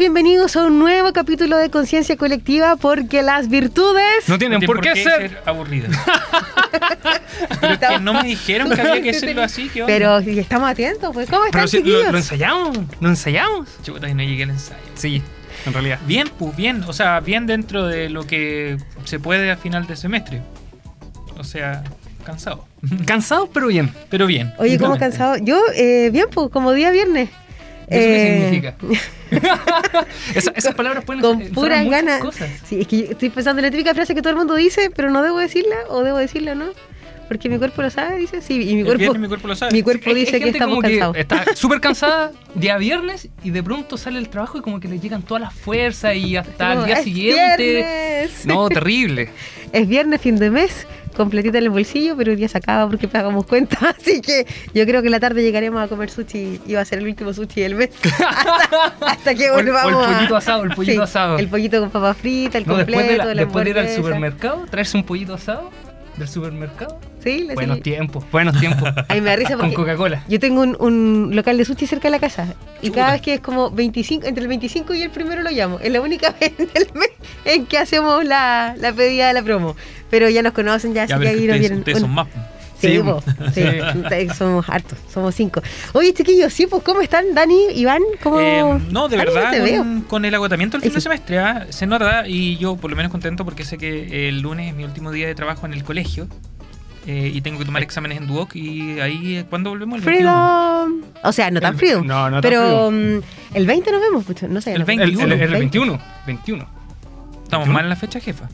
Bienvenidos a un nuevo capítulo de Conciencia Colectiva porque las virtudes... No tienen No por qué ser. aburridas. Pero es que no me dijeron que había que hacerlo así. ¿qué onda? Pero si estamos atentos, pues ¿cómo están Pero si lo, chiquillos? lo ensayamos, lo ensayamos. Chuta, y no llegué al ensayo. Sí, en realidad. Bien, pues bien. O sea, bien dentro de lo que se puede a final de semestre. O sea, cansado. Cansados, pero bien. Pero bien. Oye, ¿cómo cansado? Yo, eh, bien, pues como día viernes. ¿Eso qué Eh, significa? Esa- esas palabras pueden Con puras ganas. cosas. Sí, es que yo estoy pensando en la típica frase que todo el mundo dice, pero no debo decirla, o debo decirla, ¿no? Porque mi cuerpo lo sabe, dice. Sí, y mi cuerpo, viernes mi cuerpo lo sabe. mi cuerpo Hay- hay dice que estamos cansados. está súper cansada día viernes y de pronto sale el trabajo y como que le llegan todas las fuerzas y hasta el día "Es siguiente. viernes". No, terrible. Es viernes, fin de mes, completita en el bolsillo, pero el día se acaba porque pagamos cuenta. Así que yo creo que en la tarde llegaremos a comer sushi y va a ser el último sushi del mes. hasta, hasta que O el- o el volvamos. pollito asado, el pollito asado. El pollito con papa frita, el No, completo, después de, la- la después de ir al supermercado, traerse un pollito asado del supermercado. Sí, Buenos sí. tiempos, buenos tiempos. A mí me da risa Con Coca-Cola. yo tengo un, un local de sushi cerca de la casa y Chuta. cada vez que es como 25, entre el 25 y el primero lo llamo. Es la única vez del mes en que hacemos la, la pedida de la promo. Pero ya nos conocen, ya, Ya, así que ahí nos vienen. ustedes son más. Sí, Sí, po, somos hartos, somos cinco. Oye, chiquillos, sí, pues, ¿cómo están, Dani, Iván? ¿Cómo? Eh, no, de Dani, verdad, te veo. con, con el agotamiento del fin de semestre, ¿ah? se nota y yo por lo menos contento porque sé que el lunes es mi último día de trabajo en el colegio eh, y tengo que tomar exámenes en Duoc y ahí, eh, ¿cuándo volvemos? El 21. Freedom. O sea, no tan freedom. no, no tan pero mm, el 20 nos vemos, pucho, no sé. El no- 20. El, el- el 20. 21. 21. ¿Estamos 21? mal en la fecha, jefa?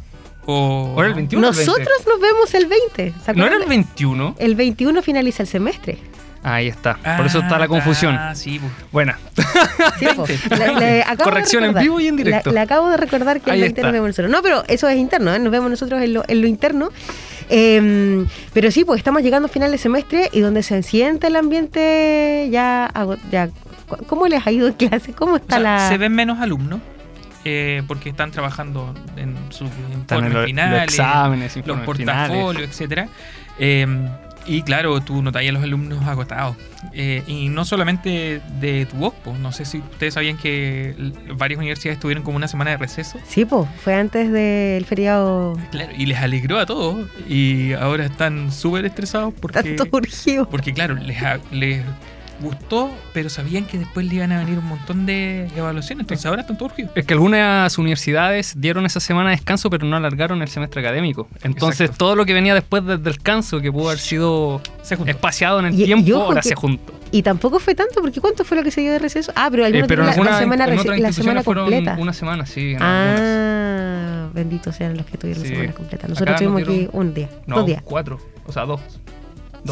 O... ¿O era el 21 o el 20? Nosotros nos vemos el 20. ¿se ¿No era el 21? El 21 finaliza el semestre. Ahí está. Por eso está la Ah, confusión. Ah, sí, pues. Buena. Sí, po. Le- le acabo de Corrección en vivo y en directo. Le, le acabo de recordar que el Ahí 20 está. nos vemos nosotros. No, pero eso es interno, ¿eh? nos vemos nosotros en lo, en lo interno. Eh, pero sí, pues estamos llegando a final de semestre y donde se siente el ambiente ya... ¿Cómo les ha ido en clase? ¿Cómo O está sea, la...? Se ven menos alumnos eh, porque están trabajando en sus informes los, finales, los exámenes, los informes finales. portafolios, etcétera. Eh, y claro, tú notas a los alumnos agotados. Eh, y no solamente de tu OCPO. No sé si ustedes sabían que varias universidades tuvieron como una semana de receso. Sí, pues, fue antes del feriado. Claro, y les alegró a todos. Y ahora están súper estresados porque, Tanto urgido. porque claro, les, ha- les gustó, pero sabían que después le iban a venir un montón de evaluaciones. Entonces ahora están todos urgidos. Es que algunas universidades dieron esa semana de descanso, pero no alargaron el semestre académico. Entonces, Exacto. todo lo que venía después del descanso, que pudo haber sido espaciado en el Y- y tiempo, ojo ahora que- se juntó. Y tampoco fue tanto, porque ¿cuánto fue lo que se dio de receso? Ah, pero Eh, pero la, la algunas- semana, la semana instituciones fueron completa. una semana, sí. Ah, benditos sean los que tuvieron Sí. la semana completa. Acá Nosotros nos tuvimos aquí dieron- un día, No, dos días. cuatro. O sea, dos.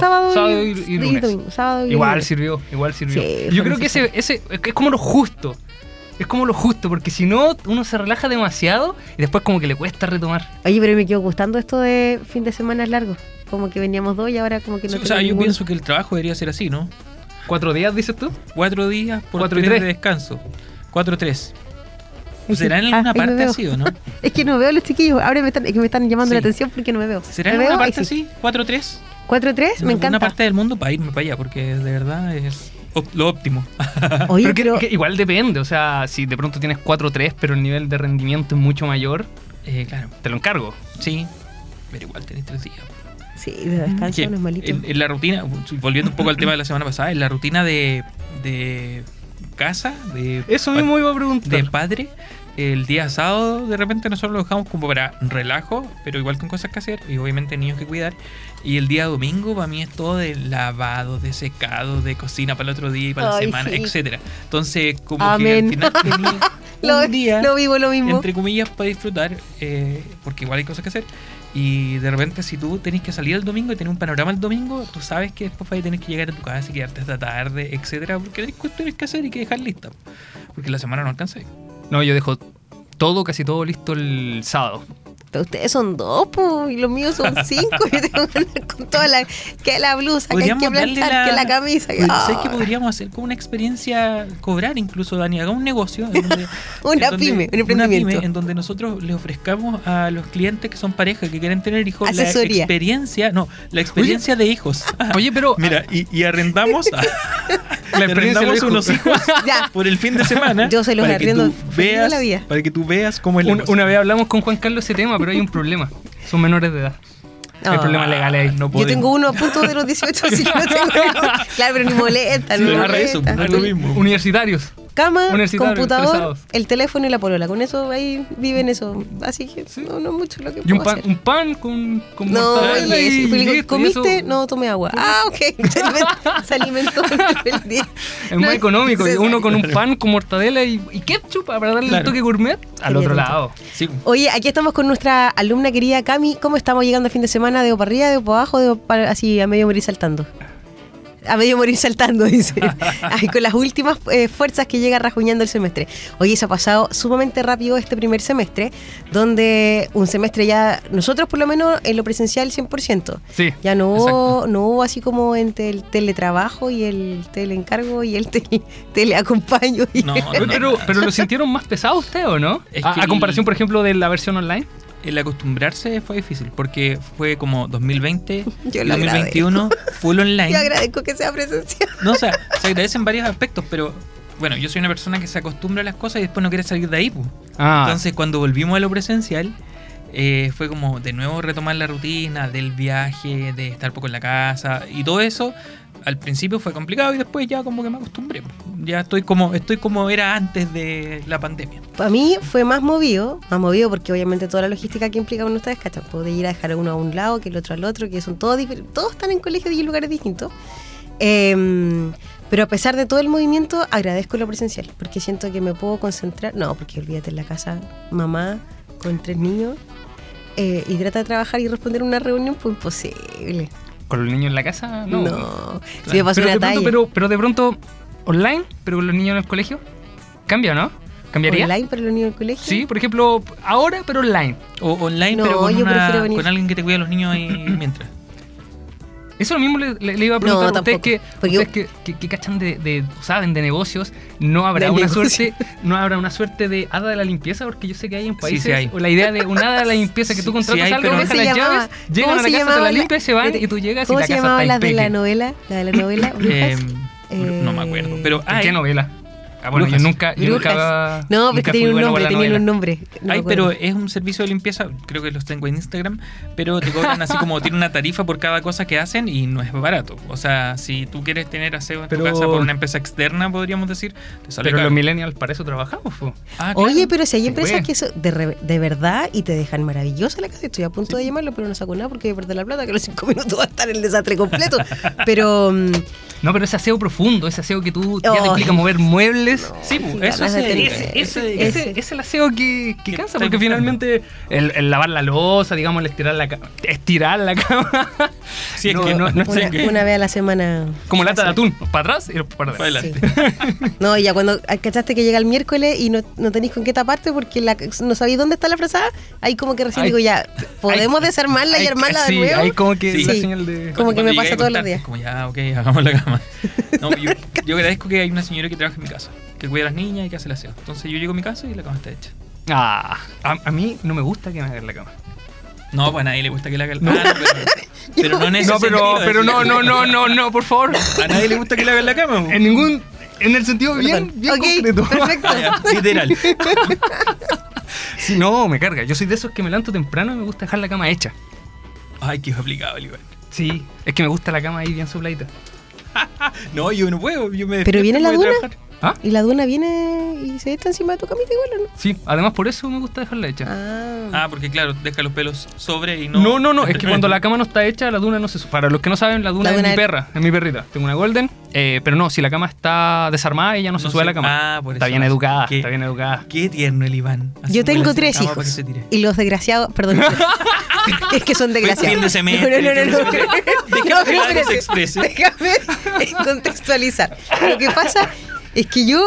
Sábado, y, y, y lunes. domingo. Sábado y Igual lunes. sirvió, igual sirvió. Sí, Yo creo que ese, ese es como lo justo. Es como lo justo, porque si no, uno se relaja demasiado y después como que le cuesta retomar. Oye, pero me quedó gustando esto de fin de semana largo. Como que veníamos dos y ahora como que no Sí, o sea, yo ninguno. pienso que el trabajo debería ser así, ¿no? ¿Cuatro días, dices tú? Cuatro días por Cuatro y tres tres. de descanso. Cuatro, tres. Sí. ¿Será en Ah, alguna parte así o no? Es que no veo a los chiquillos. Ahora me están, es que me están llamando Sí. la atención porque no me veo. ¿Será ¿Me en alguna parte sí. así? ¿Cuatro, tres? 4-3, me En alguna encanta. parte del mundo para irme para allá, porque de verdad es lo óptimo. Oye, pero, que- pero, que igual depende, o sea, si de pronto tienes 4-3, pero el nivel de rendimiento es mucho mayor, Eh, claro, te lo encargo. sí. Pero igual tenés tres días. sí, de descanso no es malito. en, en la rutina, volviendo un poco al tema de la semana pasada, en la rutina de, de casa, de, Eso mismo iba a preguntar. de padre, el día sábado de repente nosotros lo dejamos como para relajo, pero igual con cosas que hacer y obviamente niños que cuidar. Y el día domingo para mí es todo de lavado, de secado, de cocina para el otro día y para la Ay, semana, sí. etcétera. Entonces, como Amén. que al final tenía lo, un día lo vivo lo mismo. entre comillas, para disfrutar, eh, porque igual hay cosas que hacer. Y de repente, si tú tenés que salir el domingo y tener un panorama el domingo, tú sabes que después vas a tener que llegar a tu casa y quedarte hasta tarde, etcétera, porque hay cuestiones que hacer y que dejar lista. Porque la semana no alcanza. No, yo dejo todo, casi todo listo el sábado. Pero ustedes son dos, po, y los míos son cinco. y tengo que andar con toda la. Que la blusa, que hay que planchar, que la camisa. que- Pues, ¿Sabes qué Ay. podríamos hacer como una experiencia, cobrar incluso, Dani? Haga un negocio. en donde- Una en donde- pyme, un una emprendimiento. pyme en donde nosotros le ofrezcamos a los clientes que son parejas, que quieren tener hijos, Asesoría. la experiencia, no, la experiencia de hijos. Oye, pero Mira, y, y arrendamos, La le arrendamos unos hijos Ya. por el fin de semana. Yo se los para que arriendo veas, la vida. Para que tú veas cómo es la un- cosa. una vez hablamos con Juan Carlos ese tema, pero hay un problema. Son menores de edad. Hay Ah. problemas legales ahí. No Yo podemos. tengo uno a punto de los 18, así que no tengo. Claro, pero ni molesta, Sí, no agarra eso, molesta. no es lo mismo. Universitarios. Cama, computador, el teléfono y la polola. Con eso ahí viven eso. Así que no, no mucho lo que Y un puedo pan, hacer. un pan con, con No, mortadela oye, y y ¿comiste? eso No, tomé agua. Ah, ok. Se alimentó, se alimentó durante el día. Es más económico. Uno con un pan con mortadela y, y ketchup para darle Claro. el toque gourmet al otro lado. Sí. Oye, aquí estamos con nuestra alumna querida Cami. ¿Cómo estamos llegando a fin de semana? ¿De para arriba, de para abajo, de para- así a medio morir saltando? A medio morir saltando, dice. Ay, con las últimas eh, fuerzas que llega rajuñando el semestre. Oye, se ha pasado sumamente rápido este primer semestre, donde un semestre ya, nosotros por lo menos en lo presencial 100%. Sí. Ya no hubo, no hubo así como entre el teletrabajo y el teleencargo y el tele, teleacompaño. y- No, Pero, pero, pero lo sintieron más pesado usted o no? Es a, que a el- comparación, por ejemplo, de la versión online. El acostumbrarse fue difícil porque fue como 2020, Yo lo 2021, full online. Yo agradezco que sea presencial. No, o sea, se agradecen varios aspectos, pero bueno, yo soy una persona que se acostumbra a las cosas y después no quiere salir de ahí. po. Ah, Entonces, cuando volvimos a lo presencial, eh, fue como de nuevo retomar la rutina del viaje, de estar poco en la casa y todo eso. Al principio fue complicado y después ya como que me acostumbré. Ya estoy como estoy como era antes de la pandemia. Para mí fue más movido, más movido porque obviamente toda la logística que implica uno ustedes, ¿cachan? Poder ir a dejar uno a un lado, que el otro al otro, que son todos diferentes, todos están en colegios y lugares distintos. Em, pero a pesar de todo el movimiento, agradezco lo presencial, porque siento que me puedo concentrar. No, porque olvídate en la casa, mamá con tres niños, eh, y trata de trabajar y responder una reunión, pues imposible. Con los niños en la casa, no. No, me pasó pero, una de pronto, pero, pero de pronto, online, pero con los niños en el colegio, ¿cambia no? ¿Cambiaría? ¿Online para los niños del colegio? Sí, por ejemplo, ahora, pero online. O online, No, pero con, yo una- prefiero venir. con alguien que te cuida a los niños ahí mientras. Eso lo mismo le, le- le iba a preguntar No, a ustedes tampoco, que, porque ustedes que, que- que cachan de, de- saben de negocios, no habrá De una negocios. suerte, no habrá una suerte de hada de la limpieza, porque yo sé que hay en Sí, países sí hay. o la idea de un hada de la limpieza que tú Sí, contratas sí hay, algo, dejas ¿Cómo se las llamaba? llaves, llegan ¿Cómo a se la casa, te llamaba la la- limpian, se van y tú llegas y ¿Cómo la se casa está las de impeque. la novela? ¿La de la novela? ¿Brujas? Eh, no me acuerdo. Pero ¿En hay, qué novela? Ah, bueno, Brujas. yo nunca, yo nunca No, nunca porque fui tenían un bueno nombre, novela. un nombre. No acuerdo. pero es un servicio de limpieza, creo que los tengo en Instagram, pero te cobran así como tiene una tarifa por cada cosa que hacen y no es barato. O sea, si tú quieres tener aseo en Pero- tu casa por una empresa externa, podríamos decir, te sale Pero caro. los millennials para eso trabajamos. Ah, claro. Oye, pero si hay empresas que eso de, re- de verdad y te dejan maravillosa la casa, estoy a punto de llamarlo, pero no saco nada porque voy a perder la plata, que a los cinco minutos va a estar el desastre completo. Pero mm, No, pero ese aseo profundo, ese aseo que tú ya te implica mover muebles. Sí, pues, eso tener- ese- Ese, ese- ese, es el aseo que, cansa, porque buscando. finalmente el, el lavar la losa, digamos, el estirar la cama. Estirar la cama. Sí, es no, que- no, no es una, que- una vez a la semana. como lata de atún, para atrás y para Para adelante. adelante. No, y ya cuando cachaste que llega el miércoles y no, no tenéis con qué taparte porque la, no sabéis dónde está la frazada, ahí como que recién digo ya, podemos desarmarla y armarla de sí, nuevo. hay como que Sí. la Sí. señal de... Como que me pasa todos los días. Como ya, ok, hagamos la cama. No, yo, yo agradezco que hay una señora que trabaja en mi casa, que cuida a las niñas y que hace el aseo. Entonces yo llego a mi casa y la cama está hecha. Ah, a, a mí no me gusta que me hagan la cama. No, pues a nadie le gusta que le hagan la cama. pero, pero no en ese No, pero, sentido, pero es no, que- no, no, no, no, por favor. A nadie le gusta que le hagan la cama. En ningún... En el sentido bien, bien Ok, concreto. perfecto. Literal. Si no, me carga. Yo soy de esos que me levanto temprano y me gusta dejar la cama hecha. Ay, qué aplicado, Iván. Sí, es que me gusta la cama ahí bien sopladita. No, yo no puedo. Yo me Pero viene la voy a duna. trabajar. ¿Ah? Y la duna viene y se está encima de tu camita igual, ¿o no? Sí, además por eso me gusta dejarla hecha. Ah. Ah, porque claro, deja los pelos sobre y no. No, no, no, es que cuando la cama no está hecha, la duna no se sube. Para los que no saben, la duna La es mi perra, es mi perrita. Tengo una golden, eh, pero no, si la cama está desarmada, ella no se No sube a la cama. Ah, por está eso bien no educada, ¿Qué? está bien educada. Qué tierno el Iván. Así Yo tengo tres hijos y los desgraciados, perdón, es que son desgraciados. fin de semestre, No, no, no, no. Deja No, exprese. Déjame contextualizar. Lo que pasa es que yo,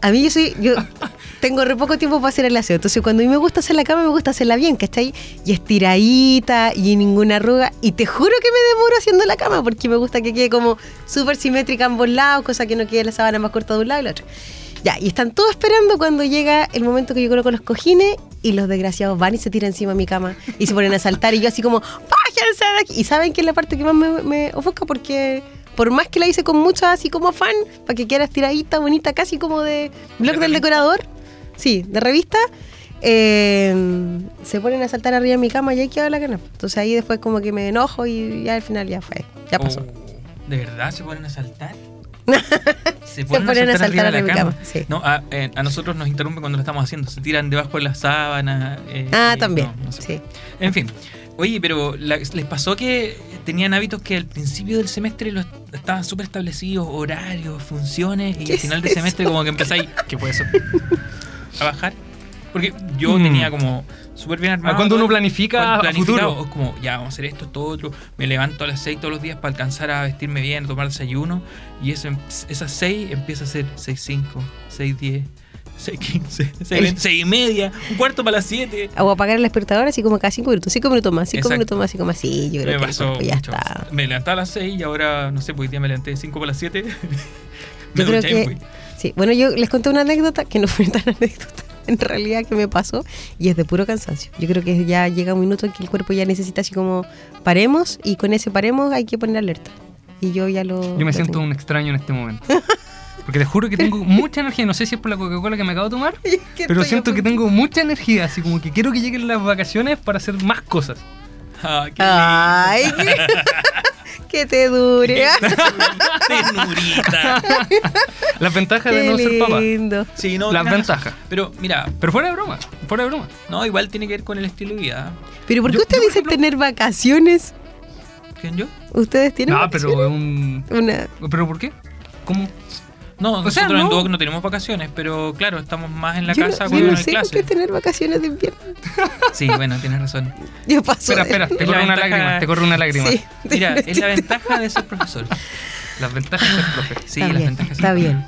a mí yo soy, yo tengo re poco tiempo para hacer el aseo. Entonces, cuando a mí me gusta hacer la cama, me gusta hacerla bien, ¿cachai? Y estiradita y ninguna arruga. Y te juro que me demoro haciendo la cama porque me gusta que quede como súper simétrica ambos lados, cosa que no quede la sábana más corta de un lado y la otro. Ya, y están todos esperando cuando llega el momento que yo coloco los cojines y los desgraciados van y se tiran encima de mi cama y se ponen a saltar y yo así como, ¡bájense de aquí! Y saben que es la parte que más me ofusca porque por más que la hice con mucho así como fan, para que quede estiradita, bonita, casi como de blog ¿De del revista? decorador, sí, de revista, eh, se ponen a saltar arriba de mi cama y ahí queda la cana. Entonces ahí después como que me enojo y ya al final ya fue, ya pasó. Oh, ¿De verdad se ponen a saltar? Se ponen a saltar arriba de arriba de mi cama, sí. No, a, eh, a nosotros nos interrumpen cuando lo estamos haciendo. Se tiran debajo de la sábana. eh, Ah, también, no, no se sí. En fin. Oye, pero la- ¿les pasó que tenían hábitos que al principio del semestre los estaban súper establecidos, horarios, funciones, y ¿Qué al es final del eso? semestre como que empezáis ¿Qué fue eso? a bajar? Porque yo Mm. tenía como súper bien armado. Cuando uno planifica a futuro. Como, ya, vamos a hacer esto, esto, otro. Me levanto a las 6 todos los días para alcanzar a vestirme bien, a tomar desayuno. Y eso, em- esas 6 empieza a ser 6.5, 6.10, 6.15, 6 y media, un cuarto para las 7. O apagar el despertador así como cada cinco minutos, cinco minutos más, cinco Exacto. minutos más, así como así, yo creo Me que pasó cuerpo ya mucho. está. Me levantaba a las 6 y ahora, no sé, pues hoy día me levanté 5 para las 7. me Yo creo que fui. sí. Bueno, yo les conté una anécdota que no fue tan anécdota, en realidad que me pasó y es de puro cansancio. Yo creo que ya llega un minuto en que el cuerpo ya necesita así como paremos y con ese paremos hay que poner alerta. Y yo ya lo. Yo me lo siento tengo. un extraño en este momento. Porque te juro que tengo mucha energía. No sé si es por la Coca-Cola que me acabo de tomar, que pero siento que tengo mucha energía. Así como que quiero que lleguen las vacaciones para hacer más cosas. Ah, qué Ay, que, que te dure. Ternurita. Las ventajas de Qué no ser papá. lindo. Sí, no, Las ventajas. Pero mira, Pero fuera de broma, fuera de broma. no, igual tiene que ver con el estilo de vida. Pero ¿por qué Yo- usted yo, por dice ejemplo- tener vacaciones? ¿Quién yo? ¿Ustedes tienen No, vacaciones? pero es un. Una... ¿Pero por qué? ¿Cómo? No, O sea, nosotros en no. Duoc no tenemos vacaciones, pero claro, estamos más en la yo no- casa yo cuando no no hay sé clase. tener vacaciones de invierno. Sí, bueno, tienes razón. Yo paso. Espera, de- espera, te corre una ventaja- lágrima, te corre una lágrima. Sí. Mira, es la ventaja de ser profesor. Las ventajas de ser profe. Sí, está las bien, ventajas. está bien.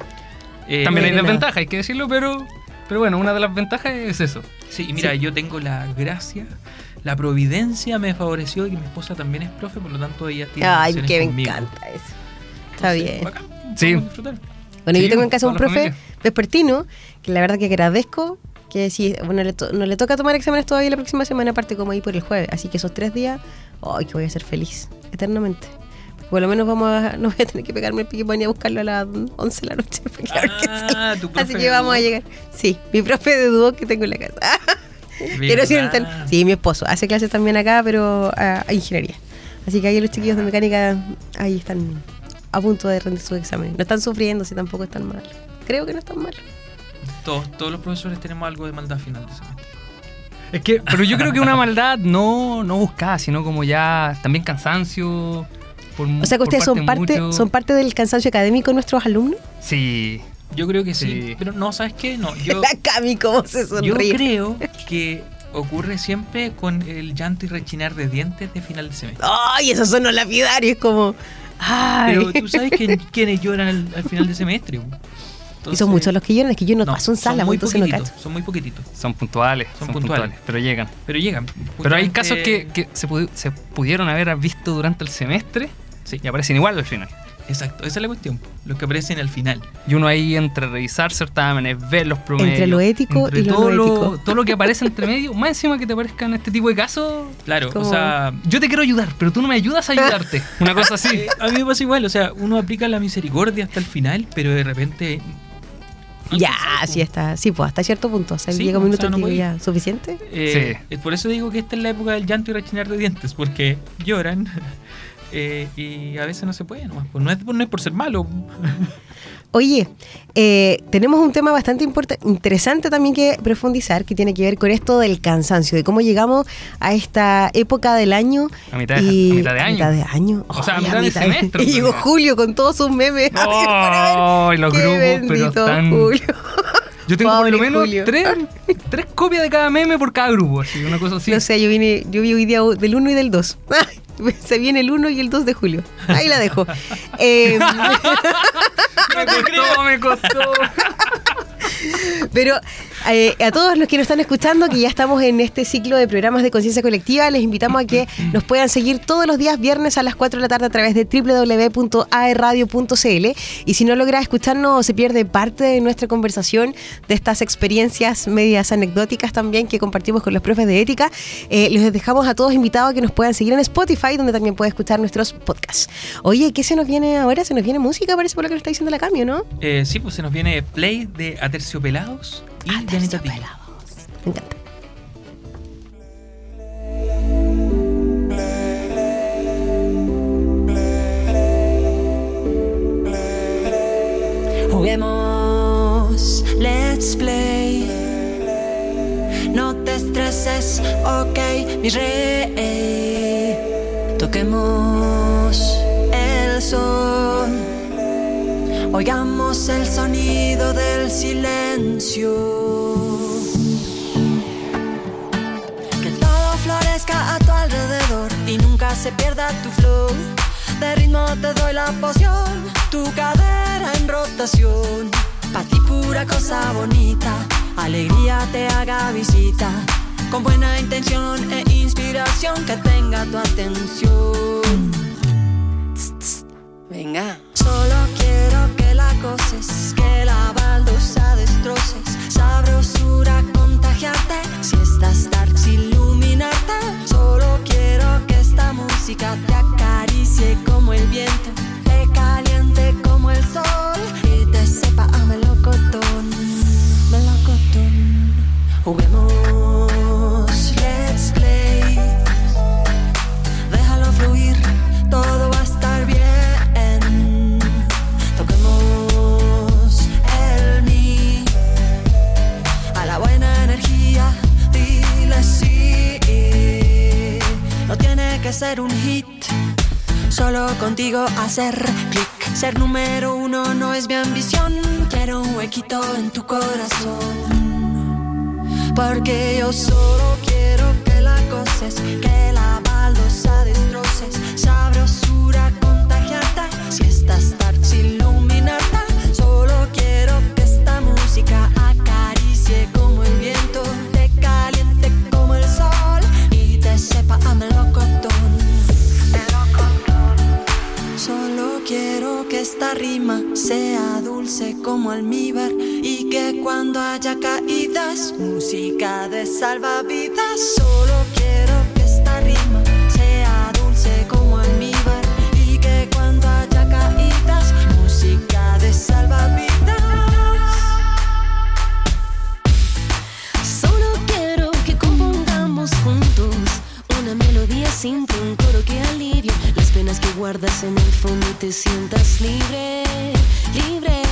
Eh, También hay desventajas, hay que decirlo, pero. Pero bueno, una de las ventajas es eso. Sí, y mira, yo tengo la gracia, la providencia me favoreció y que mi esposa también es profe, por lo tanto ella tiene Ay, que me conmigo. encanta eso. Está Entonces, bien. bacán, Sí. disfrutar. Bueno, Sí, yo tengo en casa un profe vespertino, que la verdad que agradezco, que sí, bueno, le no le toca tomar exámenes todavía la próxima semana, aparte como ahí por el jueves. Así que esos tres días, ay, que voy a ser feliz, eternamente. Porque por lo menos vamos a, no voy a tener que pegarme el pique para ir a buscarlo a las 11 de la noche. Ah, tu profe Así que vamos a llegar. Sí, mi profe de dúo que tengo en la casa. ¿Verdad? tal- sí, mi esposo hace clases también acá, pero a, a ingeniería. Así que ahí los chiquillos de mecánica ahí están a punto de rendir su examen. No están sufriendo, si tampoco están mal. Creo que no están mal. Todos, todos los profesores tenemos algo de maldad final de semestre. Es que, pero yo creo que una maldad no, no buscada, sino como ya también cansancio. por O sea que ustedes son de parte, mucho- son parte del cansancio académico de nuestros alumnos. Sí. Yo creo que sí, Sí. pero no, ¿sabes qué? No, yo, La Cami, cómo se yo sonríe. creo que ocurre siempre con el llanto y rechinar de dientes de final de semestre. Ay, esos son los lapidarios, como. Ay. Pero tú sabes que, quiénes lloran al, al final de semestre. y son muchos los que lloran, es que yo no, paso en son sala, muy entonces no cacho. Son muy poquititos, Son puntuales, Son son, puntuales. puntuales. pero llegan. pero llegan. Pero hay casos que, que se, pudi- se pudieron haber visto durante el semestre Sí, y aparecen igual al final. Exacto, esa es la cuestión. Los que aparecen al final. Y uno ahí entre revisar certámenes, ver los promedios. Entre lo ético entre y lo todo no ético. todo lo que aparece entre medio, más encima que te aparezcan este tipo de casos. Claro, Como- o sea, Yo te quiero ayudar, pero tú no me ayudas a ayudarte. Una cosa así. eh, a mí me pasa igual. O sea, uno aplica la misericordia hasta el final, pero de repente. Ya, alcanza, sí está. Sí, pues hasta cierto punto. O sea, Sí, llega un o minuto sea, en no que ya, ¿suficiente? Eh, eh, Por eso digo que esta es la época del llanto y rechinar de dientes, porque lloran eh, y a veces no se puede nomás. Pues no, es, no es por ser malo. Oye, eh, tenemos un tema bastante interesante también que profundizar, que tiene que ver con esto del cansancio, de cómo llegamos a esta época del año. A mitad de- y- a mitad de año. mitad de año. O sea, a Ay, mitad de semestre, Y llegó. Julio con todos sus memes. ¡Oh! y los Qué grupos, pero bendito están. Julio. Yo tengo por lo menos Julio. tres, tres copias de cada meme por cada grupo, así, una cosa así. No sé, yo vine, yo vi hoy día del 1 y del 2. Se viene el 1 y el 2 de julio. Ahí la dejo. Eh, me costó, me costó. pero Eh, a todos los que nos están escuchando, que ya estamos en este ciclo de programas de conciencia colectiva, les invitamos a que nos puedan seguir todos los días viernes a las 4 de la tarde a través de www.aerradio.cl y si no logra escucharnos se pierde parte de nuestra conversación, de estas experiencias medias anecdóticas también que compartimos con los profes de ética, eh, les dejamos a todos invitados a que nos puedan seguir en Spotify, donde también puede escuchar nuestros podcasts. Oye, ¿qué se nos viene ahora? Se nos viene música, parece por lo que nos está diciendo la cambio, ¿no? Eh, sí, pues se nos viene Play de Aterciopelados y Anita Tijoux. Me encanta. Juguemos, let's play. No te estreses, ok, mi rey. Toquemos el son. Oigamos el sonido del silencio. Que todo florezca a tu alrededor y nunca se pierda tu flow. De ritmo te doy la poción, tu cadera en rotación. Pa' ti pura cosa bonita, alegría te haga visita. Con buena intención e inspiración que tenga tu atención. Venga. Solo quiero que la goces, hacer en el fondo y te sientas libre, libre.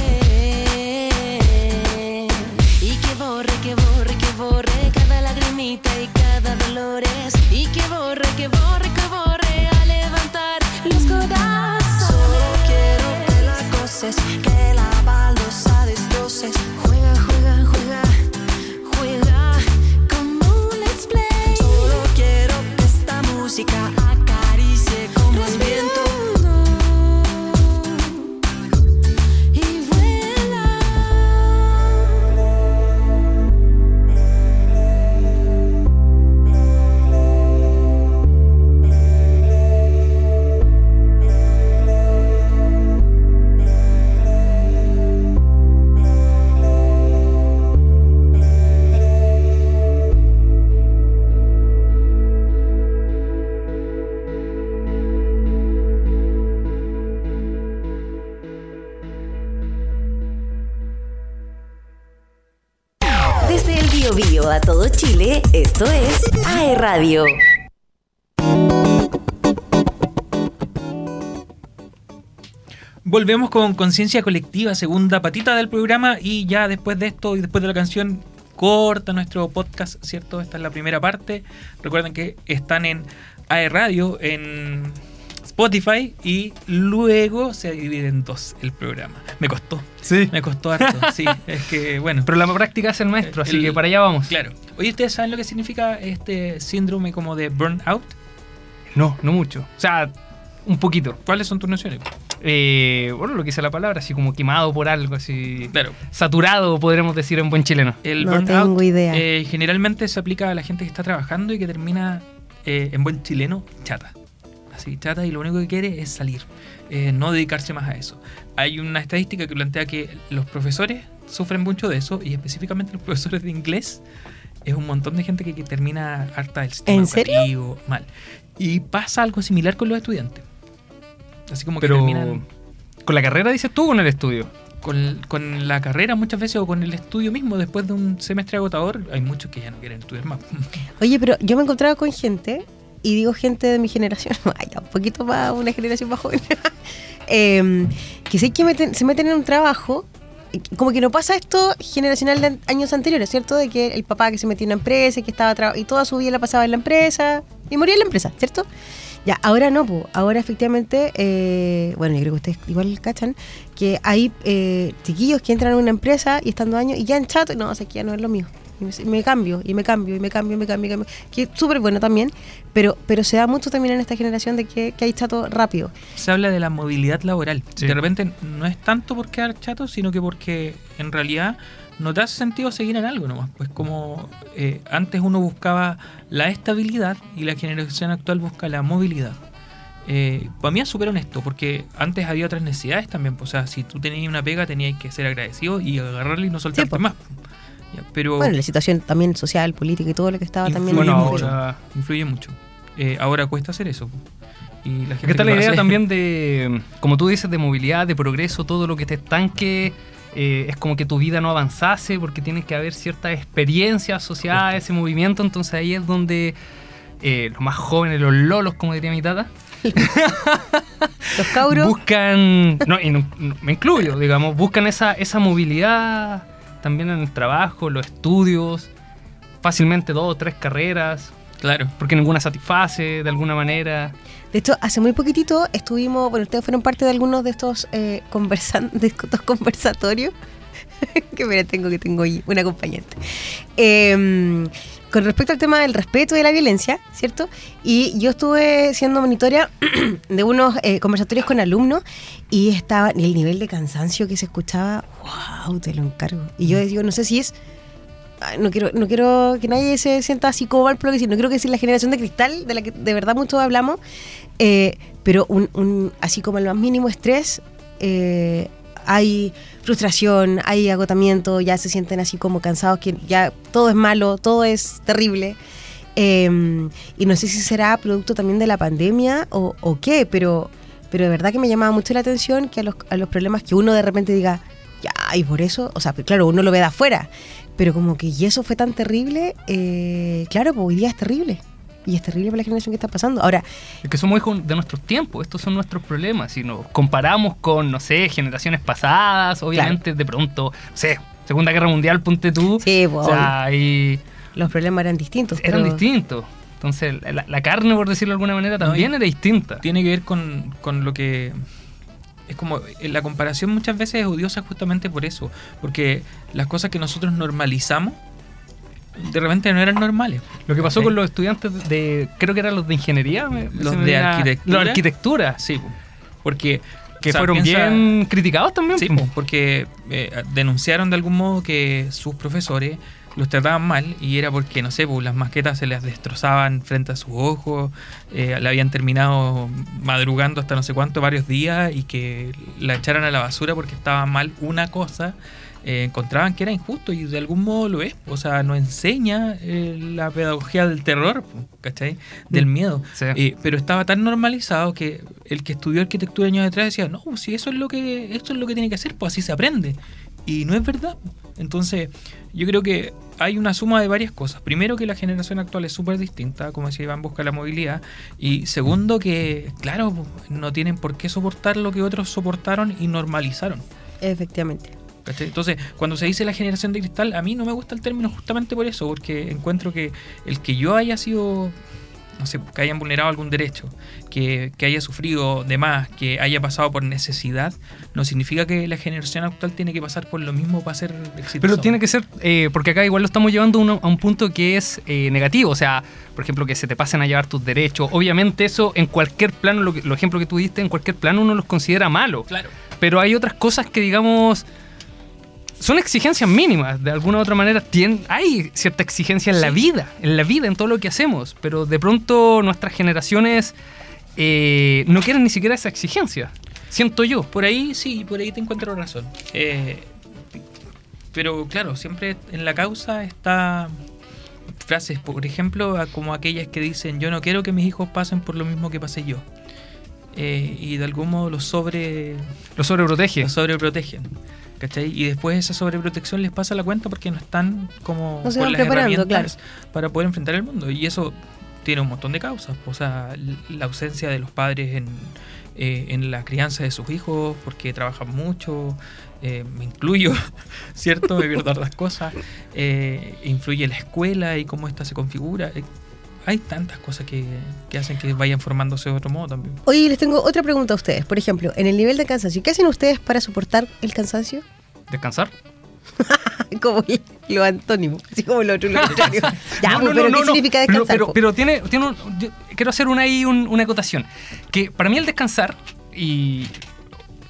Goces, que la baldosa destroces. Juega, juega, juega, juega como un let's play. Solo quiero que esta música Biobío a todo Chile, esto es AE Radio. Volvemos con Conciencia Colectiva, segunda patita del programa y ya después de esto y después de la canción corta nuestro podcast, ¿cierto? Esta es la primera parte. Recuerden que están en AE Radio, en Spotify y luego se divide en dos el programa. Me costó, Sí. me costó harto, sí. Es que, bueno. Pero la práctica es el maestro, así El- que para allá vamos. Claro. Oye, ¿ustedes saben lo que significa este síndrome como de burnout? No, no mucho. O sea, un poquito. ¿Cuáles son tus nociones? Eh, bueno, lo que dice la palabra, así como quemado por algo, así. Claro. Saturado, podremos decir en buen chileno. El No burnout tengo idea. eh, generalmente se aplica a la gente que está trabajando y que termina eh, en buen chileno chata. Chata y lo único que quiere es salir, eh, no dedicarse más a eso. Hay una estadística que plantea que los profesores sufren mucho de eso y específicamente los profesores de inglés es un montón de gente que, que termina harta del sistema ¿En serio? educativo, mal. Y pasa algo similar con los estudiantes. Así como que Pero. terminan ¿Con la carrera dices tú o con el estudio? con, con la carrera muchas veces o con el estudio mismo después de un semestre agotador, hay muchos que ya no quieren estudiar más. Oye, pero yo me encontraba con gente, y digo gente de mi generación, un poquito más, una generación más joven, em, que sé que meten- se meten en un trabajo, como que no pasa esto generacional de años anteriores, ¿cierto? De que el papá que se metió en una empresa que estaba y toda su vida la pasaba en la empresa y moría en la empresa, ¿cierto? Ya, ahora no, po. ahora efectivamente, eh, bueno, yo creo que ustedes igual cachan, que hay eh, chiquillos que entran a una empresa y están dos años y ya en chat, no, o sea, que ya no es lo mío. Y me, me cambio, y me cambio, y me cambio, y me cambio, y me cambio. Que es súper bueno también, pero, pero se da mucho también en esta generación de que, que hay chato rápido. Se habla de la movilidad laboral. Sí. De repente no es tanto por quedar chato, sino que porque en realidad no te hace sentido seguir en algo nomás. Pues como eh, antes uno buscaba la estabilidad y la generación actual busca la movilidad. Eh, para mí es súper honesto, porque antes había otras necesidades también. pues, O sea, si tú tenías una pega, tenías que ser agradecido y agarrarle y no soltarte pues. más. Ya, pero Bueno, la situación también social, política y todo lo que estaba también. Influye Bueno, mucho. ahora. influye mucho. Eh, ahora cuesta hacer eso. Y la gente ¿Qué tal la idea también de, como tú dices, de movilidad, de progreso, todo lo que te estanque? Eh, es como que tu vida no avanzase porque tiene que haber cierta experiencia asociada a ese movimiento. Entonces ahí es donde eh, los más jóvenes, los lolos, como diría mi tata, Los cabros. buscan, no, y no- no- me incluyo, digamos, buscan esa, esa movilidad también en el trabajo, los estudios, fácilmente dos o tres carreras, Claro. porque ninguna satisface de alguna manera. De hecho, hace muy poquitito estuvimos, bueno, ustedes fueron parte de algunos de estos, eh, conversan- de estos conversatorios. que mira, tengo que tengo ahí un acompañante. Eh, con respecto al tema del respeto y de la violencia, ¿cierto? Y yo estuve siendo monitoria de unos eh, conversatorios con alumnos y estaba el nivel de cansancio que se escuchaba, wow, te lo encargo. Y yo digo, no sé si es no quiero, no quiero que nadie se sienta así como decir, no quiero que sea la generación de cristal, de la que de verdad mucho hablamos, eh, pero así como el más mínimo estrés, eh, hay frustración, hay agotamiento, ya se sienten así como cansados, que ya todo es malo, todo es terrible. Eh, y no sé si será producto también de la pandemia o, o qué, pero, pero de verdad que me llamaba mucho la atención que a los, a los problemas que uno de repente diga, ya, y por eso, o sea, claro, uno lo ve de afuera, pero como que y eso fue tan terrible, eh, claro, pues hoy día es terrible. Y es terrible para la generación que está pasando. Ahora, Es que somos hijos de nuestros tiempos, estos son nuestros problemas. Si nos comparamos con, no sé, generaciones pasadas, obviamente de pronto, no sé, Segunda Guerra Mundial, ponte tú. Sí, pues, o sea, ahí los problemas eran distintos. eran pero- distintos. Entonces, la, la carne, por decirlo de alguna manera, también y- era distinta. tiene que ver con, con lo que es como eh, la comparación muchas veces es odiosa justamente por eso, porque las cosas que nosotros normalizamos de repente no eran normales. Lo que pasó Sí. con los estudiantes de, creo que eran los de ingeniería, Los de arquitectura. Los arquitectura, Sí, po. porque que o sea, fueron piensa- bien criticados también. Sí, po. po, porque eh, denunciaron de algún modo que sus profesores los trataban mal y era porque, no sé, po, las maquetas se les destrozaban frente a sus ojos, eh, la habían terminado madrugando hasta no sé cuánto, varios días y que la echaran a la basura porque estaba mal una cosa. eh, encontraban que era injusto y de algún modo lo es. O sea, nos enseña eh, la pedagogía del terror, po, ¿cachai? Del Mm. miedo. Sí. Eh, pero estaba tan normalizado que el que estudió arquitectura años atrás decía, no, si eso es lo que, esto es lo que tiene que hacer, pues así se aprende. Y no es verdad. Entonces, yo creo que hay una suma de varias cosas. Primero, que la generación actual es súper distinta, como decía Iván, busca la movilidad. Y segundo, que, claro, no tienen por qué soportar lo que otros soportaron y normalizaron. Efectivamente. Entonces, cuando se dice la generación de cristal, a mí no me gusta el término justamente por eso, porque encuentro que el que yo haya sido no sé, que hayan vulnerado algún derecho, que, que haya sufrido de más, que haya pasado por necesidad, no significa que la generación actual tiene que pasar por lo mismo para ser exitoso. Pero tiene que ser, eh, porque acá igual lo estamos llevando a uno- a un punto que es eh, negativo, o sea, por ejemplo, que se te pasen a llevar tus derechos. Obviamente eso en cualquier plano, lo, que- lo ejemplo que tú diste, en cualquier plano uno los considera malo. Claro. Pero hay otras cosas que, digamos, son exigencias mínimas. De alguna u otra manera, hay cierta exigencia en la Sí. vida, en la vida, en todo lo que hacemos. Pero de pronto nuestras generaciones eh, no quieren ni siquiera esa exigencia. Siento yo. Por ahí sí, por ahí te encuentro razón. Eh, pero claro, siempre en la causa está frases, por ejemplo, como aquellas que dicen yo no quiero que mis hijos pasen por lo mismo que pasé yo. Eh, y de algún modo los sobre Lo sobreprotege. los sobreprotegen. ¿Cachai? Y después esa sobreprotección les pasa la cuenta porque no están como No se con van las herramientas para poder enfrentar el mundo. Y eso tiene un montón de causas. O sea, la ausencia de los padres en, eh, en la crianza de sus hijos porque trabajan mucho. eh, me incluyo, ¿cierto? Me pierdo las cosas. Eh, influye la escuela y cómo ésta se configura. Hay tantas cosas que, que hacen que vayan formándose de otro modo también. Oye, les tengo otra pregunta a ustedes. Por ejemplo, en el nivel de cansancio, ¿qué hacen ustedes para soportar el cansancio? ¿Descansar? Como lo antónimo, así como lo otro, lo contrario. Ya, No, pues, no, pero no, ¿qué no, significa descansar? Pero, tiene, tiene un- yo quiero hacer una, ahí un- una acotación. Que para mí el descansar, y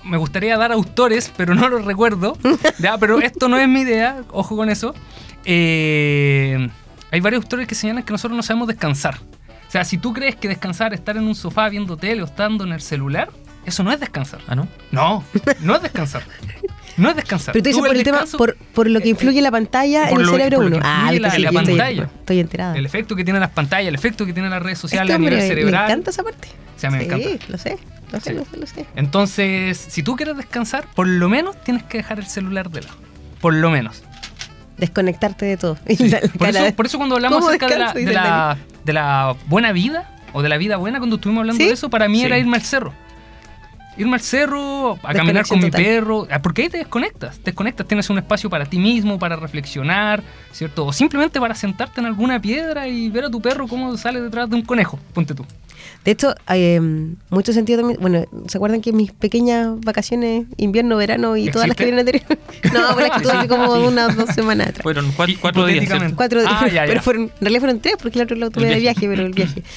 me gustaría dar autores, pero no los recuerdo. ya, pero esto no es mi idea, ojo con eso. Eh, hay varios autores que señalan que nosotros no sabemos descansar. O sea, si tú crees que descansar es estar en un sofá viendo tele o estando en el celular, eso no es descansar. ¿Ah, no? No, no es descansar. No es descansar. Pero tú dices por el tema, por, por lo que influye la pantalla en el lo- cerebro uno. Ah, la- sí, la yo estoy- pantalla. Estoy enterada. El efecto que tiene las pantallas, el efecto que tienen las redes sociales Este a nivel cerebral. encanta esa parte. Sí, a mí me sí, encanta. lo sé, lo sé, Sí. lo sé, lo sé. Entonces, si tú quieres descansar, por lo menos tienes que dejar el celular de lado. Por lo menos. Desconectarte de todo. Y la- Por eso, de- por eso cuando hablamos ¿Cómo acerca de la, de, la, de la buena vida o de la vida buena, cuando estuvimos hablando ¿Sí? de eso, para mí Sí. era irme al cerro. Irme al cerro, a caminar con mi total. perro, ah, porque ahí te desconectas. Te desconectas, tienes un espacio para ti mismo, para reflexionar, ¿cierto? O simplemente para sentarte en alguna piedra y ver a tu perro cómo sale detrás de un conejo. Ponte tú. De hecho, hay em, mucho sentido también. Bueno, ¿se acuerdan que mis pequeñas vacaciones, invierno, verano y todas las que ¿Existe? vienen anteriores? No, pero es que tuve hace como unas dos semanas atrás. Fueron cuatro, cuatro días. Cuatro días. Ah, ya, ya. Pero fueron, en realidad fueron tres porque el otro lo tuve El de viaje, pero el viaje.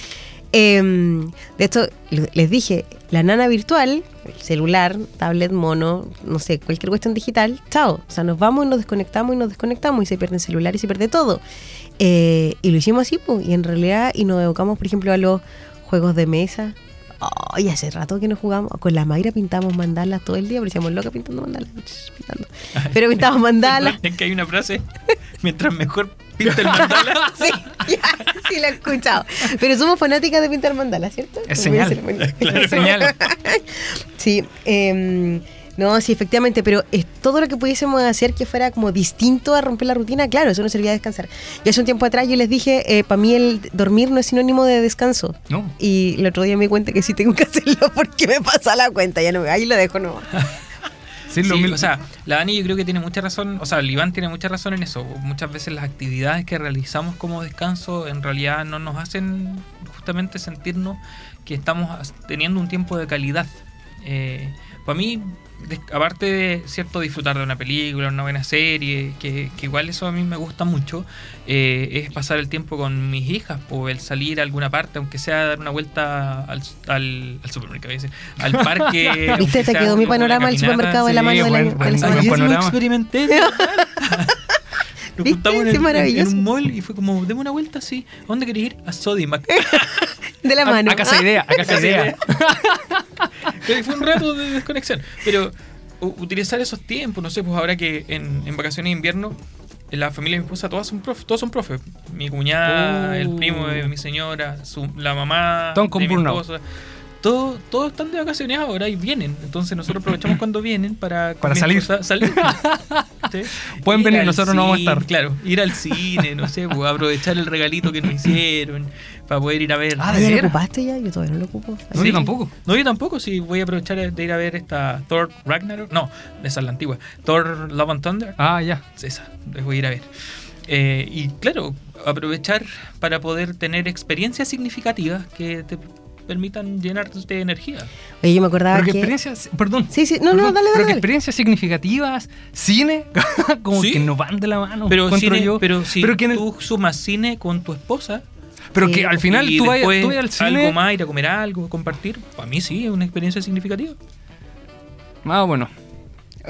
Em, de hecho, les dije, la nana virtual, el celular, tablet, mono, no sé, cualquier cuestión digital, chao. O sea, nos vamos y nos desconectamos y nos desconectamos y se pierde el celular y se pierde todo. Eh, y lo hicimos así, pues, y en realidad, y nos evocamos, por ejemplo, a los juegos de mesa. Ay, hace rato que no jugamos. Con la Mayra pintamos mandalas todo el día, parecíamos locas pintando mandalas. pintando. Pero pintamos mandalas. Es que hay una frase, mientras mejor pinta el mandala. Sí, ya, sí la he escuchado. Pero somos fanáticas de pintar mandalas, ¿cierto? Es señal. Mónica. Es señal. Sí, em, no, sí, efectivamente, pero es todo lo que pudiésemos hacer que fuera como distinto a romper la rutina, claro, eso no servía de descansar. Y hace un tiempo atrás yo les dije, para mí el dormir no es sinónimo de descanso. No. Y el otro día me di cuenta que sí tengo que hacerlo porque me pasa la cuenta, ya no, ahí lo dejo, no. Sí, lo Sí, mismo. o sea, la Dani yo creo que tiene mucha razón, o sea, el Iván tiene mucha razón en eso. Muchas veces las actividades que realizamos como descanso en realidad no nos hacen justamente sentirnos que estamos teniendo un tiempo de calidad. Eh, para mí, aparte de cierto disfrutar de una película, una buena serie, que, que igual eso a mí me gusta mucho, eh, es pasar el tiempo con mis hijas, o el salir a alguna parte, aunque sea dar una vuelta al, al, al supermercado, al parque. ¿Viste? Te quedó mi panorama del caminata. supermercado en la sí, mano de la, de experimenté. Nos ¿Viste? juntamos en, Sí, en- un mall y fue como, deme una vuelta así. ¿A dónde querés ir? A Sodimac. De la mano. A, casa idea, a casa idea. Fue un rato de desconexión. Pero utilizar esos tiempos, no sé, pues ahora que en, en vacaciones de invierno, en la familia de mi esposa todas son profes, todos son profes. Mi cuñada, Oh. el primo de mi señora, su, la mamá con de mi burnout. Todos, todos están de vacaciones ahora y vienen. Entonces nosotros aprovechamos cuando vienen para, Para salir. esposa salir. ¿Sí? Pueden Ir venir, nosotros no vamos a estar. Claro, ir al cine, no sé, pues, aprovechar el regalito que nos hicieron para poder ir a ver. Ah, ¿de ¿ya lo ocupaste ya? Yo todavía no lo ocupo. No, yo tampoco. No, yo tampoco, sí, voy a aprovechar de ir a ver esta Thor Ragnarok. No, esa es la antigua. Thor Love and Thunder. Ah, ya. Esa, les voy a ir a ver. Eh, y claro, aprovechar para poder tener experiencias significativas que te permitan llenarte de energía. Oye, yo me acordaba Pero que que... experiencias, perdón. Sí, sí, no, no, Perdón, dale, Pero dale. que experiencias significativas, cine, como Sí. que no van de la mano. Pero, encuentro cine- yo. pero si pero que, el- tú sumas cine con tu esposa pero Sí. que al final tú vayas, después tú vayas al cine. algo más, ir a comer algo, compartir, para mí sí es una experiencia significativa. Ah, bueno.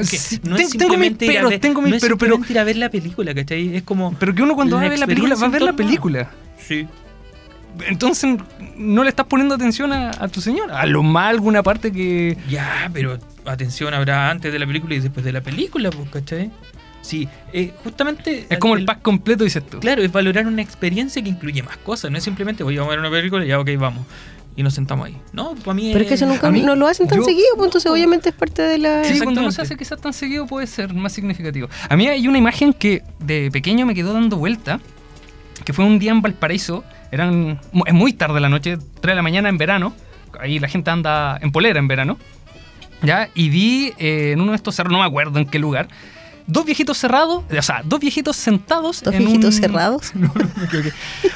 Sí, no ten- es tengo mis simplemente ir a peros, ver- tengo no mis es pero, pero, ir a ver la película, ¿cachai? Es como... pero que uno cuando va a ver la película va a ver la película. Sí. Entonces no le estás poniendo atención a, a tu señora. A lo más alguna parte que. Ya, pero atención habrá antes de la película y después de la película, pues, ¿cachai? Sí, eh, justamente... Es como el pack completo, dices tú. Claro, es valorar una experiencia que incluye más cosas. No es simplemente voy a ver una película y ya, ok, vamos. Y nos sentamos ahí. No, para mí Pero es que eso nunca mí- no lo hacen tan yo- seguido, pues entonces obviamente es parte de la... Sí, cuando no se hace quizás tan seguido puede ser más significativo. A mí hay una imagen que de pequeño me quedó dando vuelta, que fue un día en Valparaíso, eran es muy tarde la noche, 3 de la mañana en verano, ahí la gente anda en polera en verano, ¿ya? Y vi eh, en uno de estos cerros, no me acuerdo en qué lugar, dos viejitos cerrados, o sea, dos viejitos sentados ¿Dos en viejitos un- cerrados? No, no, me equivoqué.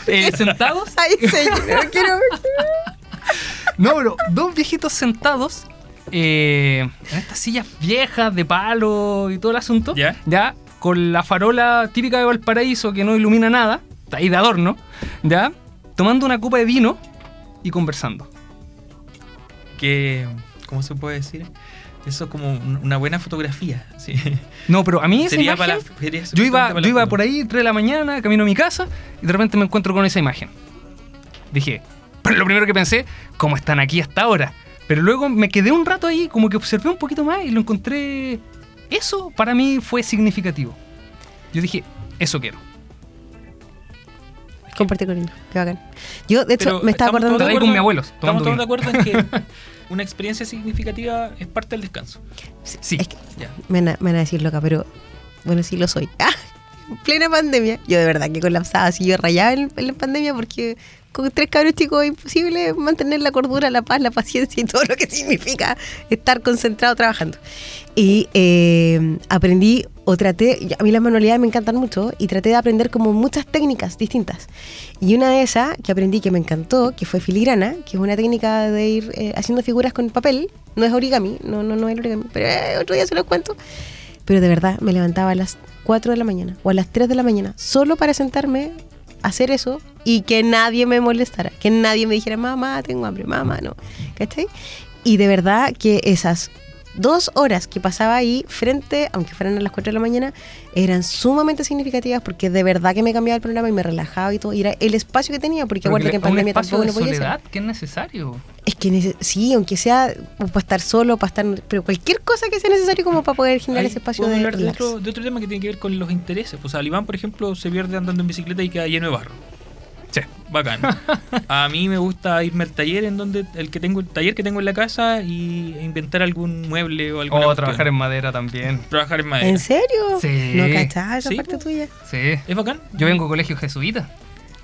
Eh, sentados Ay, señor, quiero ver. no, pero dos viejitos sentados eh, en estas sillas viejas de palo y todo el asunto. ¿Ya? Ya, con la farola típica de Valparaíso que no ilumina nada, está ahí de adorno, ya, tomando una copa de vino y conversando. Que, ¿cómo se puede decir? Eso es como un- una buena fotografía. Sí. No, pero a mí esa Sería imagen, para sería yo iba, para yo iba por ahí 3 de la mañana, camino a mi casa y de repente me encuentro con esa imagen. Dije, pero lo primero que pensé, ¿cómo están aquí hasta ahora? Pero luego me quedé un rato ahí, como que observé un poquito más y lo encontré. Eso para mí fue significativo. Yo dije, eso quiero. Comparte con él, qué bacán. Yo, de hecho, Pero me estaba estamos acordando... todos de Ahí con acuerdo- mi abuelo, Estamos todos de acuerdo en que una experiencia significativa es parte del descanso. Sí. Es que Ya. me van, a, me van a decir loca, pero bueno, sí lo soy. Ah, en plena pandemia. Yo de verdad que colapsaba así, yo rayaba en, en la pandemia porque con tres cabros chicos es imposible mantener la cordura, la paz, la paciencia y todo lo que significa estar concentrado trabajando. Y eh, aprendí o traté, a mí las manualidades me encantan mucho y traté de aprender como muchas técnicas distintas. Y una de esas que aprendí que me encantó, que fue filigrana, que es una técnica de ir eh, haciendo figuras con papel, no es origami, no, no, no es origami, pero eh, otro día se los cuento. Pero de verdad me levantaba a las 4 de la mañana o a las 3 de la mañana solo para sentarme a hacer eso y que nadie me molestara, que nadie me dijera, mamá, tengo hambre, mamá, no. ¿Cachai? Y de verdad que esas dos horas que pasaba ahí frente, aunque fueran a las 4 de la mañana, eran sumamente significativas porque de verdad que me cambiaba el programa y me relajaba y todo. Y era el espacio que tenía, porque acuérdate que en pandemia tampoco de no podía soledad hacer. que es necesario. Es que sí, aunque sea para estar solo, para estar. Pero cualquier cosa que sea necesario como para poder generar Ahí ese espacio de hablar de otro, de otro tema que tiene que ver con los intereses. Pues Alibán, por ejemplo, se pierde andando en bicicleta y queda lleno de barro. Sí. Bacán. A mí me gusta irme al taller en donde el que tengo el taller que tengo en la casa y inventar algún mueble o alguna O cuestión. trabajar en madera también. trabajar en madera. ¿En serio? Sí. No cachaba esa Sí, parte tuya. Sí. Es bacán. Yo vengo a colegio jesuita.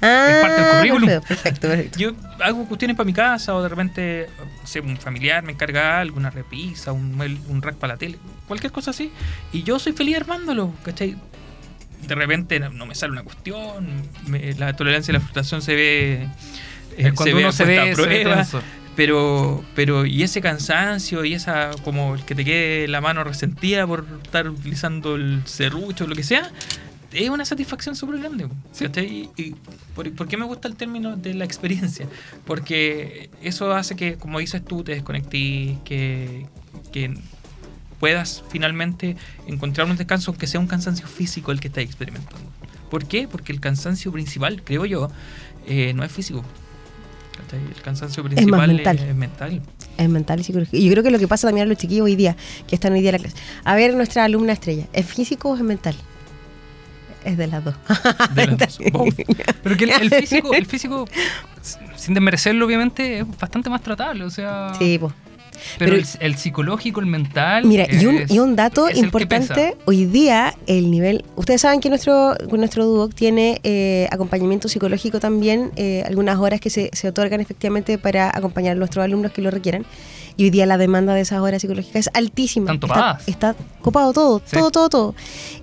Ah, parte del currículum. Perfecto. Yo hago cuestiones para mi casa o de repente, no sé, un familiar me encarga algo, una repisa, un, mueble- un rack para la tele, cualquier cosa así. Y yo soy feliz armándolo, ¿cachai? De repente no, no me sale una cuestión, me- la tolerancia a la frustración se ve... eh, Es cuando uno se ve, a se ve prueba, pero, pero y ese cansancio y esa como el que te quede la mano resentida por estar utilizando el serrucho o lo que sea, es una satisfacción súper grande. ¿cachai? Y, y por, por qué me gusta el término de la experiencia? Porque eso hace que, como dices tú, te desconectes, que, que puedas finalmente encontrar un descanso, aunque sea un cansancio físico el que estás experimentando. ¿Por qué? Porque el cansancio principal, creo yo, eh, no es físico. El cansancio principal mental. es mental. Es mental y psicológico. Y yo creo que lo que pasa también a los chiquillos hoy día, que están hoy día en la clase. A ver, nuestra alumna estrella, ¿es físico o es mental? Es de las dos. De las dos. Both. Pero que el, el físico, el físico, sin desmerecerlo, obviamente, es bastante más tratable. O sea. Sí, pues. Pero, pero- el, el psicológico, el mental. Mira, y un, y un dato importante, hoy día el nivel, ustedes saben que nuestro, nuestro Duoc tiene eh, acompañamiento psicológico también, eh, algunas horas que se, se otorgan efectivamente para acompañar a nuestros alumnos que lo requieran. Y hoy día la demanda de esas horas psicológicas es altísima. Están está, está copado todo, Sí. todo, todo, todo.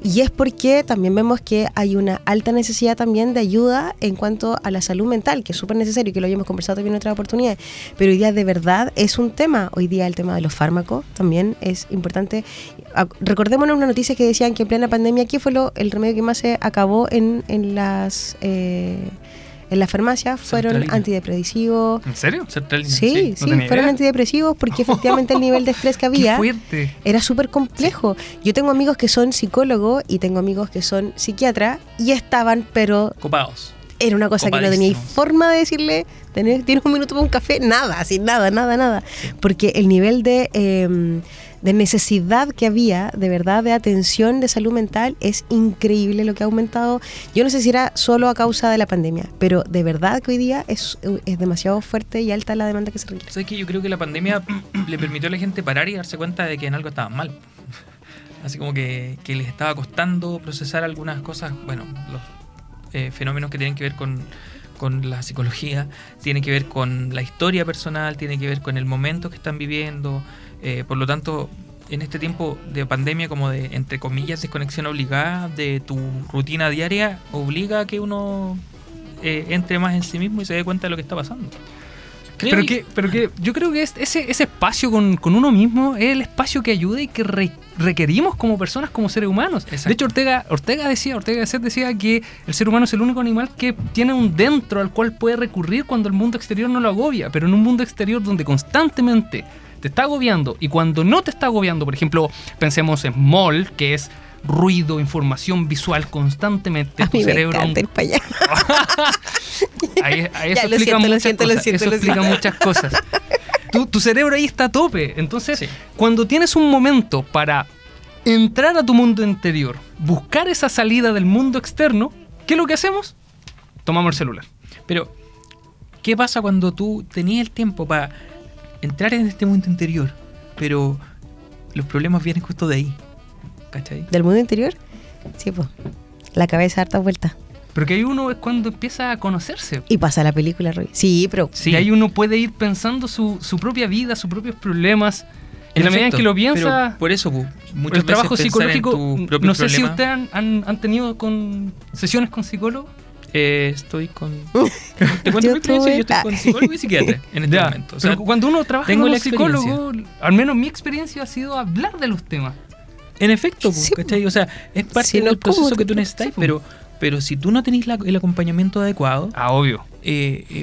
Y es porque también vemos que hay una alta necesidad también de ayuda en cuanto a la salud mental, que es súper necesario y que lo hayamos conversado también en otras oportunidades. Pero hoy día de verdad es un tema. Hoy día el tema de los fármacos también es importante. Recordémonos una noticia que decían que en plena pandemia, ¿qué fue lo, el remedio que más se acabó en, en las... eh, en las farmacias fueron Sertralina. antidepresivos. ¿En serio? Sertralina, Sí, no sí, fueron idea. antidepresivos porque efectivamente el nivel de estrés que había era súper complejo. Yo tengo amigos que son psicólogos y tengo amigos que son psiquiatras y estaban, pero Copados. era una cosa que no tenía forma de decirle, ¿tenés, ¿tienes un minuto para un café? Nada, así, nada, nada, nada. Porque el nivel de, eh, de necesidad que había, de verdad, de atención de salud mental, es increíble lo que ha aumentado. Yo no sé si era solo a causa de la pandemia, pero de verdad que hoy día es, es demasiado fuerte y alta la demanda que se requiere. ¿Sabes que Yo creo que la pandemia le permitió a la gente parar y darse cuenta de que en algo estaban mal. Así como que, que les estaba costando procesar algunas cosas, bueno, los eh, fenómenos que tienen que ver con, con la psicología, tiene que ver con la historia personal, tiene que ver con el momento que están viviendo. eh, por lo tanto, en este tiempo de pandemia, como de, entre comillas, desconexión obligada de tu rutina diaria, obliga a que uno eh, entre más en sí mismo y se dé cuenta de lo que está pasando. Creo Pero y- que, pero que yo creo que es- ese, ese espacio con, con uno mismo es el espacio que ayuda y que re- requerimos como personas, como seres humanos. Exacto. De hecho, Ortega, Ortega decía, Ortega Gasset decía que el ser humano es el único animal que tiene un dentro al cual puede recurrir cuando el mundo exterior no lo agobia. Pero en un mundo exterior donde constantemente te está agobiando y cuando no te está agobiando, por ejemplo, pensemos en MOL, que es ruido, información visual constantemente, A tu mí me cerebro encanta ir para allá. Ahí, ahí Ya, eso explica siento, muchas siento, cosas. siento, eso lo explica siento. muchas cosas. Tu, tu cerebro ahí está a tope. Entonces, Sí. cuando tienes un momento para entrar a tu mundo interior, buscar esa salida del mundo externo, ¿qué es lo que hacemos? Tomamos el celular. Pero, ¿qué pasa cuando tú tenías el tiempo para entrar en este mundo interior, pero los problemas vienen justo de ahí? ¿Cachai? ¿Del mundo interior? Sí, pues. La cabeza harta vuelta. Pero que ahí uno es cuando empieza a conocerse. Y pasa la película, Roy. Sí, pero Y ahí uno puede ir pensando su, su propia vida, sus propios problemas. En la medida en que lo piensa, pero por eso, pu, muchas el trabajo veces pensar en psicológico, tu propio no sé si problema, ustedes han, han- han tenido con sesiones con psicólogos. eh, estoy con... Te cuento Yo mi experiencia, yo estoy con psicólogo y psiquiatra en este Ya, momento. O sea, pero cuando uno trabaja tengo con un psicólogo, al menos mi experiencia ha sido hablar de los temas. En efecto, pu, Sí, ¿cachai? O sea, es parte Si no, del proceso ¿cómo que tú necesitas, sí, pu. pero, pero si tú no tenés la- el acompañamiento adecuado, Ah, obvio.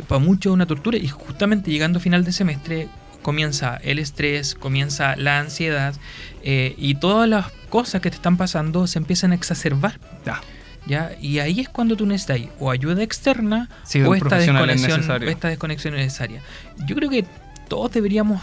para mucho es una tortura y justamente llegando a final de semestre comienza el estrés, comienza la ansiedad eh, y todas las cosas que te están pasando se empiezan a exacerbar. Ya. ¿ya? Y ahí es cuando tú necesitas o ayuda externa Sí, o esta es desconexión, necesario. o esta desconexión necesaria. Yo creo que todos deberíamos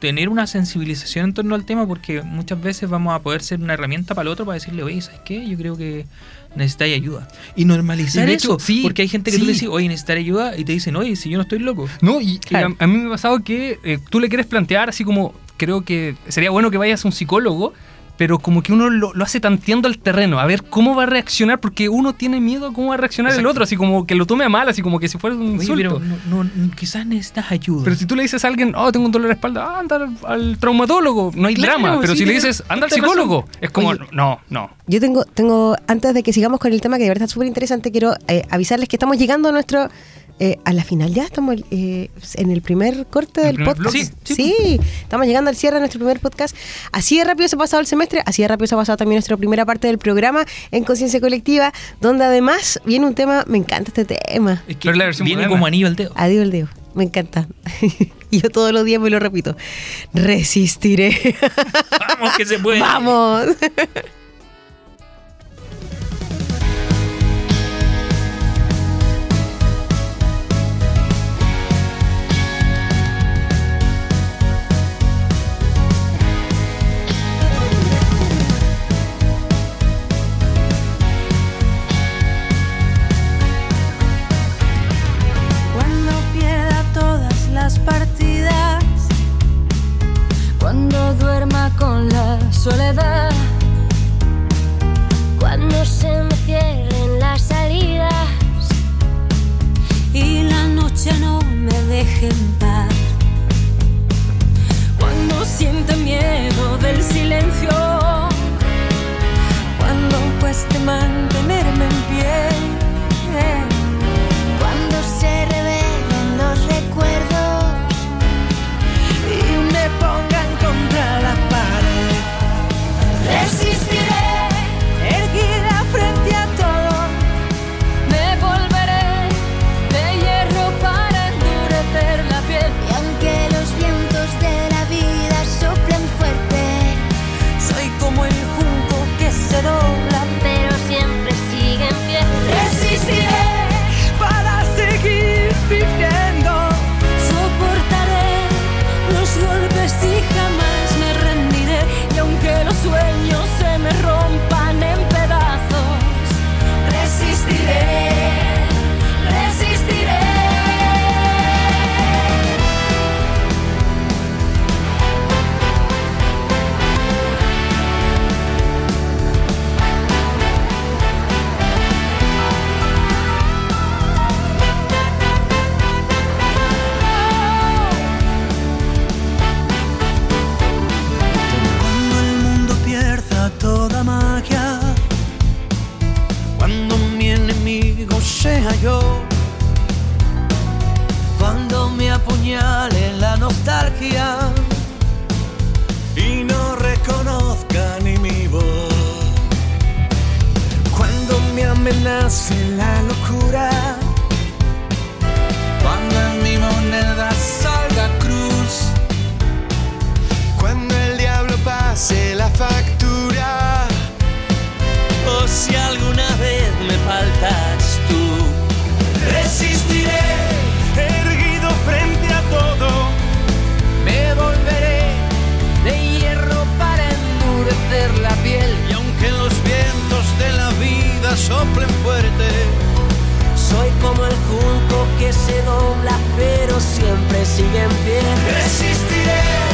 tener una sensibilización en torno al tema porque muchas veces vamos a poder ser una herramienta para el otro para decirle, oye, ¿sabes qué? Yo creo que necesitáis ayuda. Y normalizar Y eso, sí, porque hay gente que tú le sí. dices, oye, necesitar ayuda y te dicen, oye, si yo no estoy loco. No, y, a, a mí me ha pasado que eh, tú le quieres plantear así como, creo que sería bueno que vayas a un psicólogo, pero como que uno lo, lo hace tanteando el terreno, a ver cómo va a reaccionar, porque uno tiene miedo a cómo va a reaccionar el otro, así como que lo tome a mal, así como que si fuera un Oye, insulto. pero Pero, no, no- quizás necesitas ayuda. si tú le dices a alguien, oh, tengo un dolor de espalda, ah, anda al, al traumatólogo, no hay Claro, drama. Pero sí, si le dices, anda al razón. psicólogo, es como, Oye. no, no. yo tengo, tengo, antes de que sigamos con el tema que de verdad está súper interesante, quiero eh, avisarles que estamos llegando a nuestro, eh, a la final ya, estamos eh, en el primer corte ¿El del primer podcast. Sí, Sí, estamos llegando al cierre de nuestro primer podcast. Así de rápido se ha pasado el semestre, así de rápido se ha pasado también nuestra primera parte del programa en Conciencia Colectiva, donde además viene un tema, me encanta este tema. es que Pero la versión viene moderna. como anillo al dedo. Adiós el dedo. Me encanta. Y Yo todos los días me lo repito. Resistiré. Vamos, que se puede. Vamos. soledad. Cuando se me cierren las salidas y la noche no me deje en paz. Cuando siente miedo. assim como el junco que se dobla pero siempre sigue en pie. Resistiré.